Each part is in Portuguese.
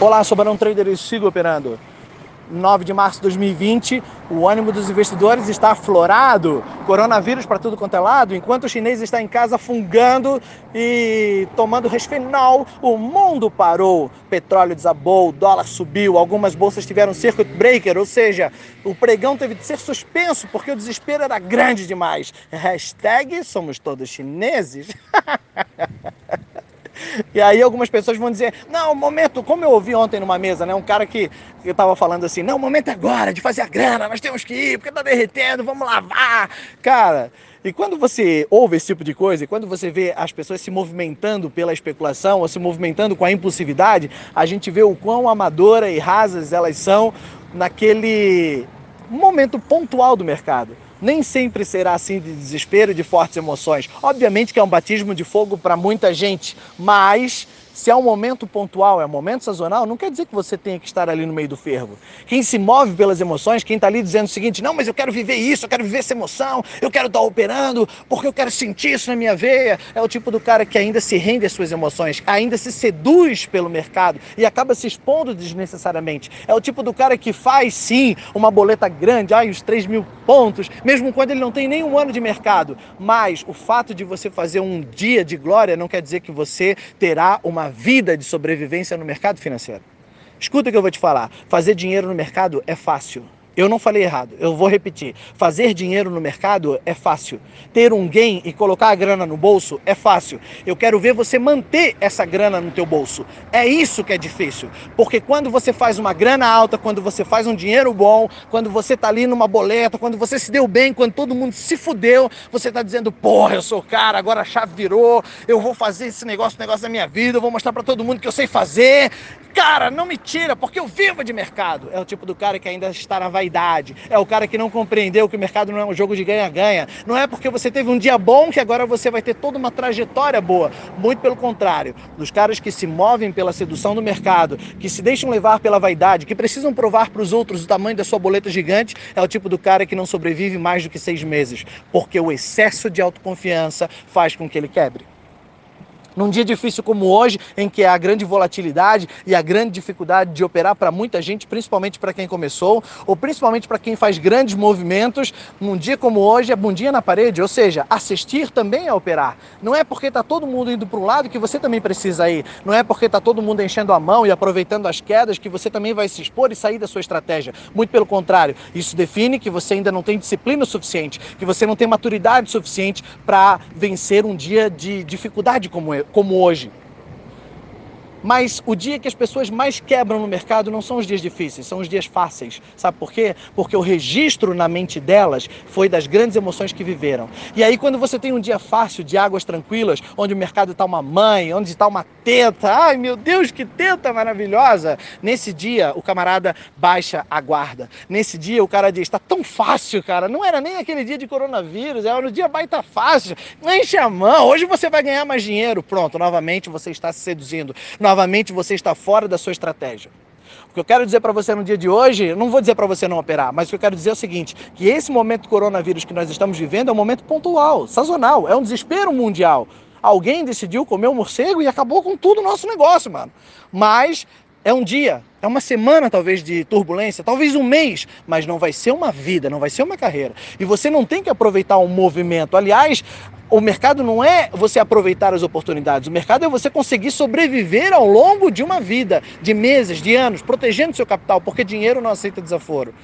Olá, sou Barão Trader e sigo operando. 9 de março de 2020, o ânimo dos investidores está aflorado, coronavírus para tudo quanto é lado, enquanto o chinês está em casa fungando e tomando resfinal, o mundo parou. Petróleo desabou, dólar subiu, algumas bolsas tiveram circuit breaker, ou seja, o pregão teve de ser suspenso porque o desespero era grande demais. Hashtag somos todos chineses. E aí algumas pessoas vão dizer, não, momento, como eu ouvi ontem numa mesa, né? Um cara que estava falando assim, não, o momento é agora de fazer a grana, nós temos que ir, porque tá derretendo, vamos lavar. Cara, e quando você ouve esse tipo de coisa, e quando você vê as pessoas se movimentando pela especulação ou se movimentando com a impulsividade, a gente vê o quão amadora e rasas elas são naquele momento pontual do mercado nem sempre será assim de desespero e de fortes emoções. Obviamente que é um batismo de fogo para muita gente, mas se é um momento pontual, é um momento sazonal, não quer dizer que você tenha que estar ali no meio do fervo. Quem se move pelas emoções, quem está ali dizendo o seguinte: não, mas eu quero viver isso, eu quero viver essa emoção, eu quero estar operando, porque eu quero sentir isso na minha veia, é o tipo do cara que ainda se rende às suas emoções, ainda se seduz pelo mercado e acaba se expondo desnecessariamente. É o tipo do cara que faz sim uma boleta grande, ai, os 3 mil pontos, mesmo quando ele não tem nenhum ano de mercado. Mas o fato de você fazer um dia de glória não quer dizer que você terá uma vida de sobrevivência no mercado financeiro. Escuta o que eu vou te falar: fazer dinheiro no mercado é fácil. Eu não falei errado, eu vou repetir. Fazer dinheiro no mercado é fácil. Ter um gain e colocar a grana no bolso é fácil. Eu quero ver você manter essa grana no teu bolso. É isso que é difícil. Porque quando você faz uma grana alta, quando você faz um dinheiro bom, quando você tá ali numa boleta, quando você se deu bem, quando todo mundo se fudeu, você tá dizendo, porra, eu sou o cara, agora a chave virou, eu vou fazer esse negócio, negócio da minha vida, eu vou mostrar para todo mundo que eu sei fazer. Cara, não me tira, porque eu vivo de mercado. É o tipo do cara que ainda está na vaidade. É o cara que não compreendeu que o mercado não é um jogo de ganha-ganha. Não é porque você teve um dia bom que agora você vai ter toda uma trajetória boa. Muito pelo contrário. Dos caras que se movem pela sedução do mercado, que se deixam levar pela vaidade, que precisam provar para os outros o tamanho da sua boleta gigante, é o tipo do cara que não sobrevive mais do que seis meses. Porque o excesso de autoconfiança faz com que ele quebre. Num dia difícil como hoje, em que há grande volatilidade e a grande dificuldade de operar para muita gente, principalmente para quem começou, ou principalmente para quem faz grandes movimentos, num dia como hoje é bundinha na parede, ou seja, assistir também é operar. Não é porque está todo mundo indo para um lado que você também precisa ir. Não é porque está todo mundo enchendo a mão e aproveitando as quedas que você também vai se expor e sair da sua estratégia. Muito pelo contrário, isso define que você ainda não tem disciplina suficiente, que você não tem maturidade suficiente para vencer um dia de dificuldade como, como hoje. Mas o dia que as pessoas mais quebram no mercado não são os dias difíceis, são os dias fáceis. Sabe por quê? Porque o registro na mente delas foi das grandes emoções que viveram. E aí, quando você tem um dia fácil, de águas tranquilas, onde o mercado está uma mãe, onde está uma teta, ai meu Deus, que teta maravilhosa! Nesse dia, o camarada baixa a guarda. Nesse dia, o cara diz: está tão fácil, cara, não era nem aquele dia de coronavírus, era no dia baita fácil, enche a mão, hoje você vai ganhar mais dinheiro. Pronto, novamente você está se seduzindo novamente você está fora da sua estratégia. O que eu quero dizer para você no dia de hoje, não vou dizer para você não operar, mas o que eu quero dizer é o seguinte: que esse momento do coronavírus que nós estamos vivendo é um momento pontual, sazonal, é um desespero mundial. Alguém decidiu comer um morcego e acabou com tudo o nosso negócio, mano. Mas é um dia, é uma semana talvez de turbulência, talvez um mês, mas não vai ser uma vida, não vai ser uma carreira. E você não tem que aproveitar um movimento. Aliás, o mercado não é você aproveitar as oportunidades, o mercado é você conseguir sobreviver ao longo de uma vida, de meses, de anos, protegendo seu capital, porque dinheiro não aceita desaforo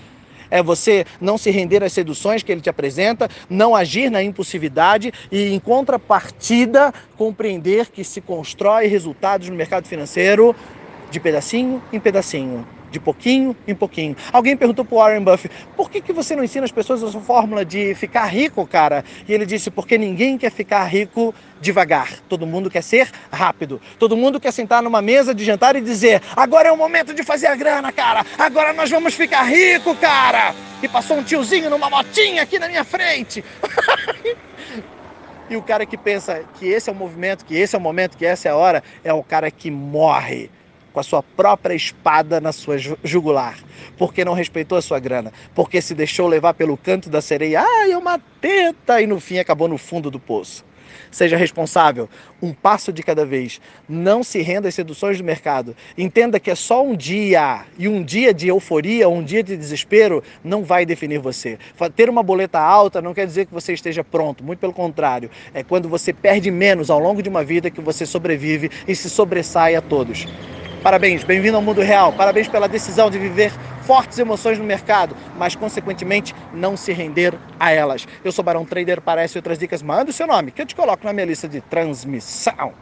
é você não se render às seduções que ele te apresenta, não agir na impulsividade e, em contrapartida, compreender que se constrói resultados no mercado financeiro de pedacinho em pedacinho, de pouquinho em pouquinho. Alguém perguntou para Warren Buffett, por que, que você não ensina as pessoas a sua fórmula de ficar rico, cara? E ele disse, porque ninguém quer ficar rico devagar. Todo mundo quer ser rápido. Todo mundo quer sentar numa mesa de jantar e dizer, agora é o momento de fazer a grana, cara. Agora nós vamos ficar rico, cara. E passou um tiozinho numa motinha aqui na minha frente. e o cara que pensa que esse é o movimento, que esse é o momento, que essa é a hora, é o cara que morre com a sua própria espada na sua jugular, porque não respeitou a sua grana, porque se deixou levar pelo canto da sereia, ai, é uma teta, e no fim acabou no fundo do poço. Seja responsável, um passo de cada vez. Não se renda às seduções do mercado. Entenda que é só um dia e um dia de euforia, um dia de desespero não vai definir você. Ter uma boleta alta não quer dizer que você esteja pronto, muito pelo contrário. É quando você perde menos ao longo de uma vida que você sobrevive e se sobressai a todos. Parabéns, bem-vindo ao mundo real. Parabéns pela decisão de viver fortes emoções no mercado, mas consequentemente não se render a elas. Eu sou Barão Trader, essas outras dicas, manda o seu nome que eu te coloco na minha lista de transmissão.